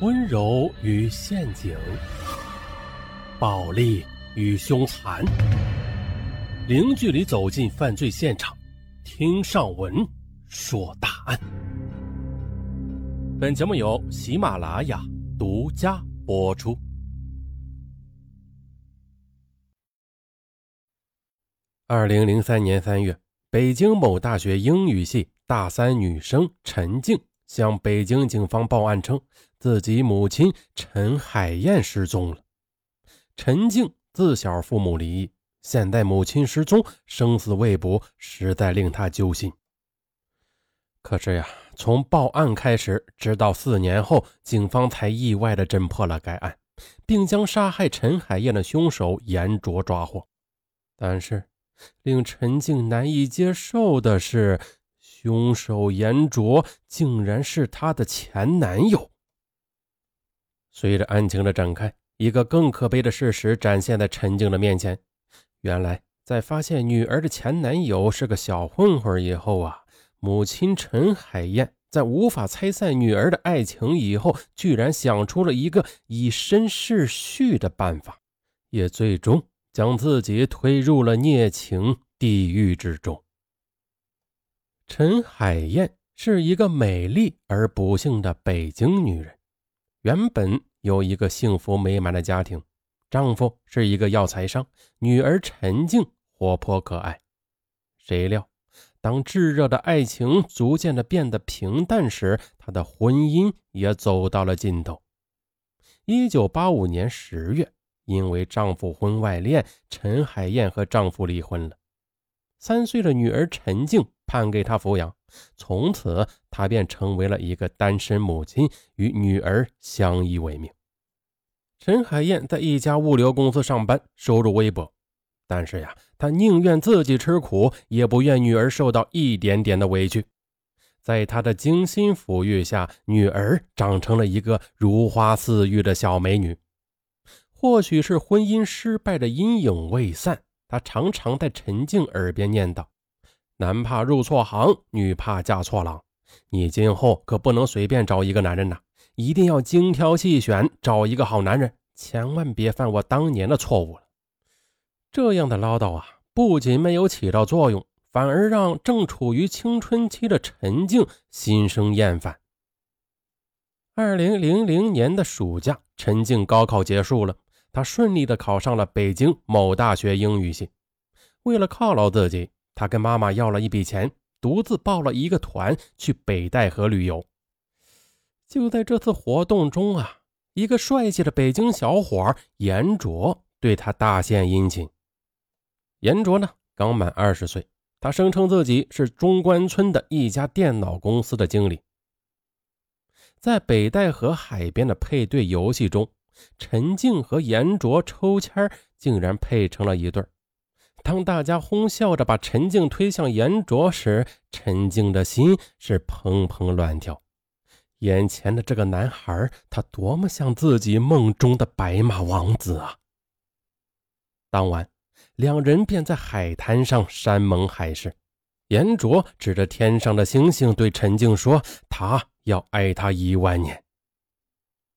温柔与陷阱，暴力与凶残，零距离走进犯罪现场，听上文说大案。本节目由喜马拉雅独家播出。二零零三年三月，北京某大学英语系大三女生陈静。向北京警方报案称，自己母亲陈海燕失踪了。陈静自小父母离异，现在母亲失踪，生死未卜，实在令他揪心。可是呀，从报案开始，直到四年后，警方才意外地侦破了该案，并将杀害陈海燕的凶手严卓抓获。但是，令陈静难以接受的是。凶手严卓竟然是她的前男友。随着案情的展开，一个更可悲的事实展现在陈静的面前。原来，在发现女儿的前男友是个小混混以后啊，母亲陈海燕在无法拆散女儿的爱情以后，居然想出了一个以身试婿的办法，也最终将自己推入了孽情地狱之中。陈海燕是一个美丽而不幸的北京女人，原本有一个幸福美满的家庭，丈夫是一个药材商，女儿陈静活泼可爱。谁料，当炙热的爱情逐渐的变得平淡时，她的婚姻也走到了尽头。一九八五年十月，因为丈夫婚外恋，陈海燕和丈夫离婚了。三岁的女儿陈静判给她抚养，从此她便成为了一个单身母亲，与女儿相依为命。陈海燕在一家物流公司上班，收入微薄，但是呀，她宁愿自己吃苦，也不愿女儿受到一点点的委屈。在她的精心抚育下，女儿长成了一个如花似玉的小美女。或许是婚姻失败的阴影未散。他常常在陈静耳边念叨：“男怕入错行，女怕嫁错郎。你今后可不能随便找一个男人呐，一定要精挑细选，找一个好男人，千万别犯我当年的错误了。”这样的唠叨啊，不仅没有起到作用，反而让正处于青春期的陈静心生厌烦。二零零零年的暑假，陈静高考结束了。她顺利的考上了北京某大学英语系。为了犒劳自己，他跟妈妈要了一笔钱，独自报了一个团去北戴河旅游。就在这次活动中啊，一个帅气的北京小伙严卓对他大献殷勤。严卓呢，刚满二十岁，他声称自己是中关村的一家电脑公司的经理。在北戴河海边的配对游戏中。陈静和严卓抽签竟然配成了一对儿当大家哄笑着把陈静推向严卓时，陈静的心是砰砰乱跳。眼前的这个男孩，他多么像自己梦中的白马王子啊！当晚，两人便在海滩上山盟海誓。严卓指着天上的星星对陈静说：“他要爱她一万年。”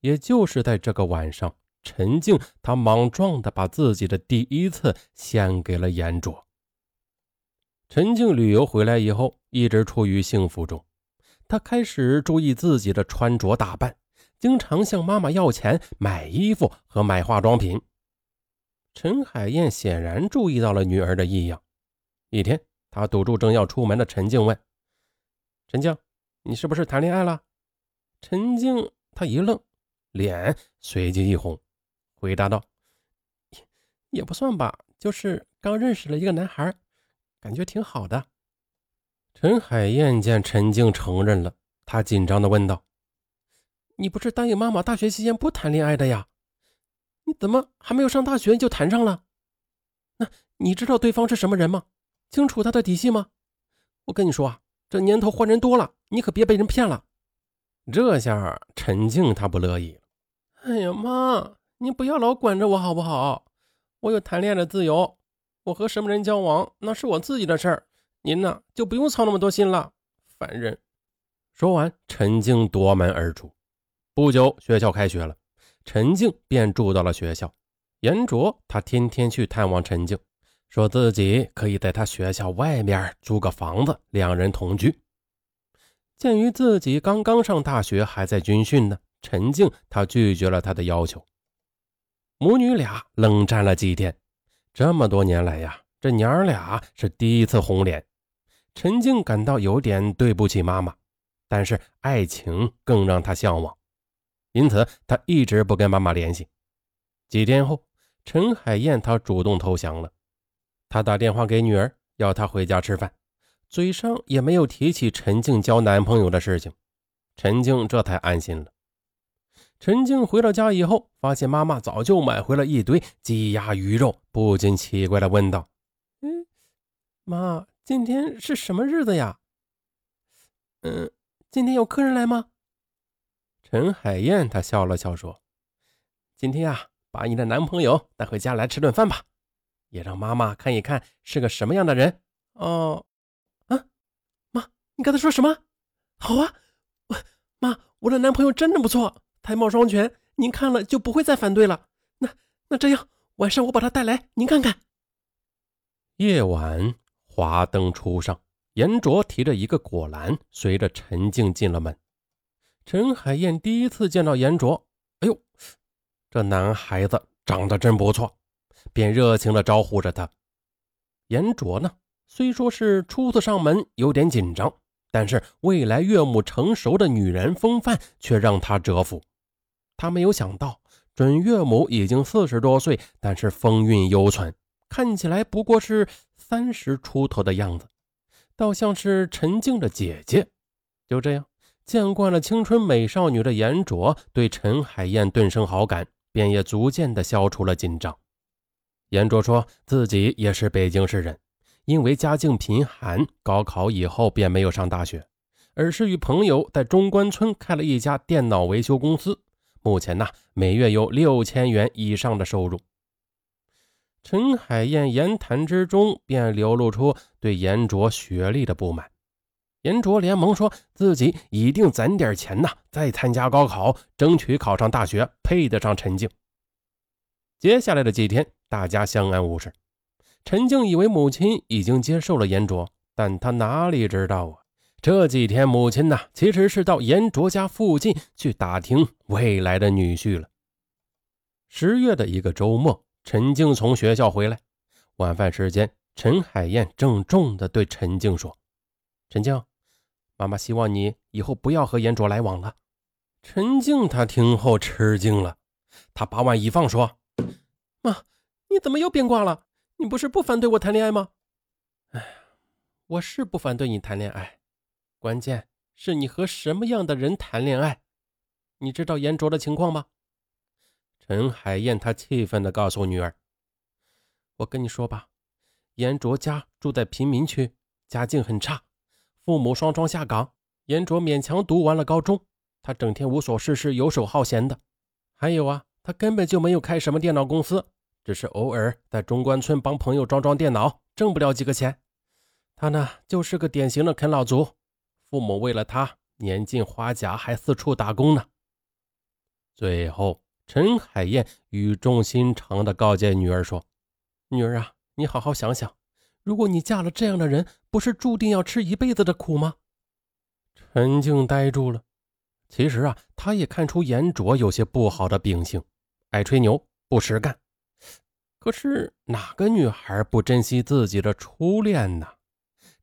也就是在这个晚上，陈静她莽撞地把自己的第一次献给了严卓。陈静旅游回来以后，一直处于幸福中，她开始注意自己的穿着打扮，经常向妈妈要钱买衣服和买化妆品。陈海燕显然注意到了女儿的异样，一天，她堵住正要出门的陈静，问：“陈静，你是不是谈恋爱了？”陈静她一愣。脸随即一红，回答道：“也不算吧，就是刚认识了一个男孩，感觉挺好的。”陈海燕见陈静承认了，她紧张的问道：“你不是答应妈妈大学期间不谈恋爱的呀？你怎么还没有上大学就谈上了？那你知道对方是什么人吗？清楚他的底细吗？我跟你说啊，这年头坏人多了，你可别被人骗了。”这下陈静她不乐意了。哎呀妈！你不要老管着我好不好？我有谈恋爱的自由，我和什么人交往那是我自己的事儿，您呢就不用操那么多心了。烦人！说完，陈静夺门而出。不久，学校开学了，陈静便住到了学校。严卓他天天去探望陈静，说自己可以在他学校外面租个房子，两人同居。鉴于自己刚刚上大学，还在军训呢，陈静他拒绝了他的要求。母女俩冷战了几天，这么多年来呀，这娘儿俩是第一次红脸。陈静感到有点对不起妈妈，但是爱情更让她向往，因此她一直不跟妈妈联系。几天后。陈海燕，她主动投降了。她打电话给女儿，要她回家吃饭，嘴上也没有提起陈静交男朋友的事情。陈静这才安心了。陈静回到家以后，发现妈妈早就买回了一堆鸡鸭鱼肉，不禁奇怪的问道：“嗯，妈，今天是什么日子呀？嗯，今天有客人来吗？”陈海燕她笑了笑说：“今天呀。”把你的男朋友带回家来吃顿饭吧，也让妈妈看一看是个什么样的人哦。啊，妈，你刚才说什么？好啊，我妈，我的男朋友真的不错，才貌双全，您看了就不会再反对了。那那这样，晚上我把他带来，您看看。夜晚，华灯初上，严卓提着一个果篮，随着陈静进了门。陈海燕第一次见到严卓，哎呦！这男孩子长得真不错，便热情地招呼着他。严卓呢，虽说是初次上门，有点紧张，但是未来岳母成熟的女人风范却让他折服。他没有想到，准岳母已经四十多岁，但是风韵犹存，看起来不过是三十出头的样子，倒像是陈静的姐姐。就这样，见惯了青春美少女的严卓对陈海燕顿生好感。便也逐渐的消除了紧张。严卓说自己也是北京市人，因为家境贫寒，高考以后便没有上大学，而是与朋友在中关村开了一家电脑维修公司，目前呢每月有六千元以上的收入。陈海燕言谈之中便流露出对严卓学历的不满。严卓连忙说：“自己一定攒点钱呐，再参加高考，争取考上大学，配得上陈静。”接下来的几天，大家相安无事。陈静以为母亲已经接受了严卓，但他哪里知道啊？这几天母亲呢，其实是到严卓家附近去打听未来的女婿了。十月的一个周末，陈静从学校回来，晚饭时间，陈海燕郑重地对陈静说：“陈静。”妈妈希望你以后不要和严卓来往了。陈静她听后吃惊了，她把碗一放，说：“妈，你怎么又变卦了？你不是不反对我谈恋爱吗？”“哎，我是不反对你谈恋爱，关键是你和什么样的人谈恋爱？你知道严卓的情况吗？”陈海燕她气愤地告诉女儿：“我跟你说吧，严卓家住在贫民区，家境很差。”父母双双下岗，严卓勉强读完了高中。他整天无所事事、游手好闲的。还有啊，他根本就没有开什么电脑公司，只是偶尔在中关村帮朋友装装电脑，挣不了几个钱。他呢，就是个典型的啃老族。父母为了他，年近花甲还四处打工呢。最后，陈海燕语重心长地告诫女儿说：“女儿啊，你好好想想。”如果你嫁了这样的人，不是注定要吃一辈子的苦吗？陈静呆住了。其实啊，他也看出严卓有些不好的秉性，爱吹牛，不实干。可是哪个女孩不珍惜自己的初恋呢？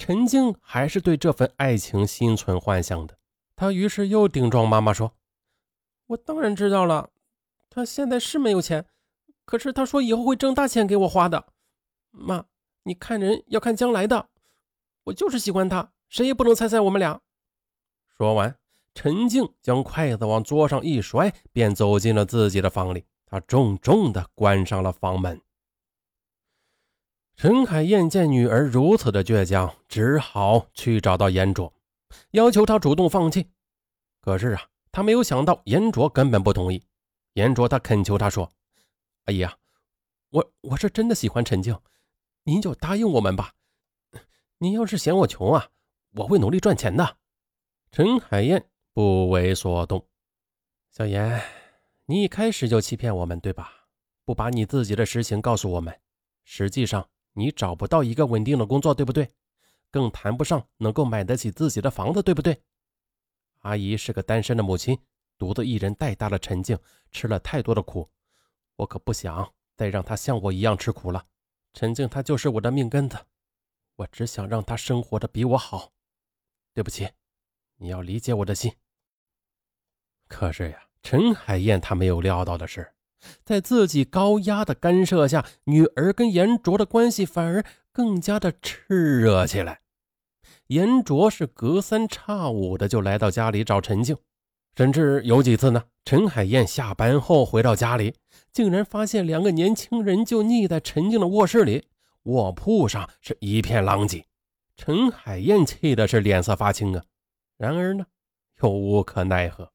陈静还是对这份爱情心存幻想的。她于是又顶撞妈妈说：“我当然知道了，他现在是没有钱，可是他说以后会挣大钱给我花的，妈。”你看人要看将来的，我就是喜欢他，谁也不能猜猜我们俩。说完，陈静将筷子往桌上一摔，便走进了自己的房里。他重重的关上了房门。陈海燕见女儿如此的倔强，只好去找到严卓，要求他主动放弃。可是啊，他没有想到严卓根本不同意。严卓他恳求他说：“阿姨啊，我我是真的喜欢陈静。”您就答应我们吧。您要是嫌我穷啊，我会努力赚钱的。陈海燕不为所动。小严，你一开始就欺骗我们，对吧？不把你自己的实情告诉我们，实际上你找不到一个稳定的工作，对不对？更谈不上能够买得起自己的房子，对不对？阿姨是个单身的母亲，独自一人带大了陈静，吃了太多的苦，我可不想再让她像我一样吃苦了。陈静她就是我的命根子，我只想让她生活的比我好。对不起，你要理解我的心。可是呀，陈海燕她没有料到的是，在自己高压的干涉下，女儿跟严卓的关系反而更加的炽热起来。严卓是隔三差五的就来到家里找陈静，甚至有几次呢，陈海燕下班后回到家里，竟然发现两个年轻人就腻在陈静的卧室里，卧铺上是一片狼藉。陈海燕气的是脸色发青啊，然而呢，又无可奈何。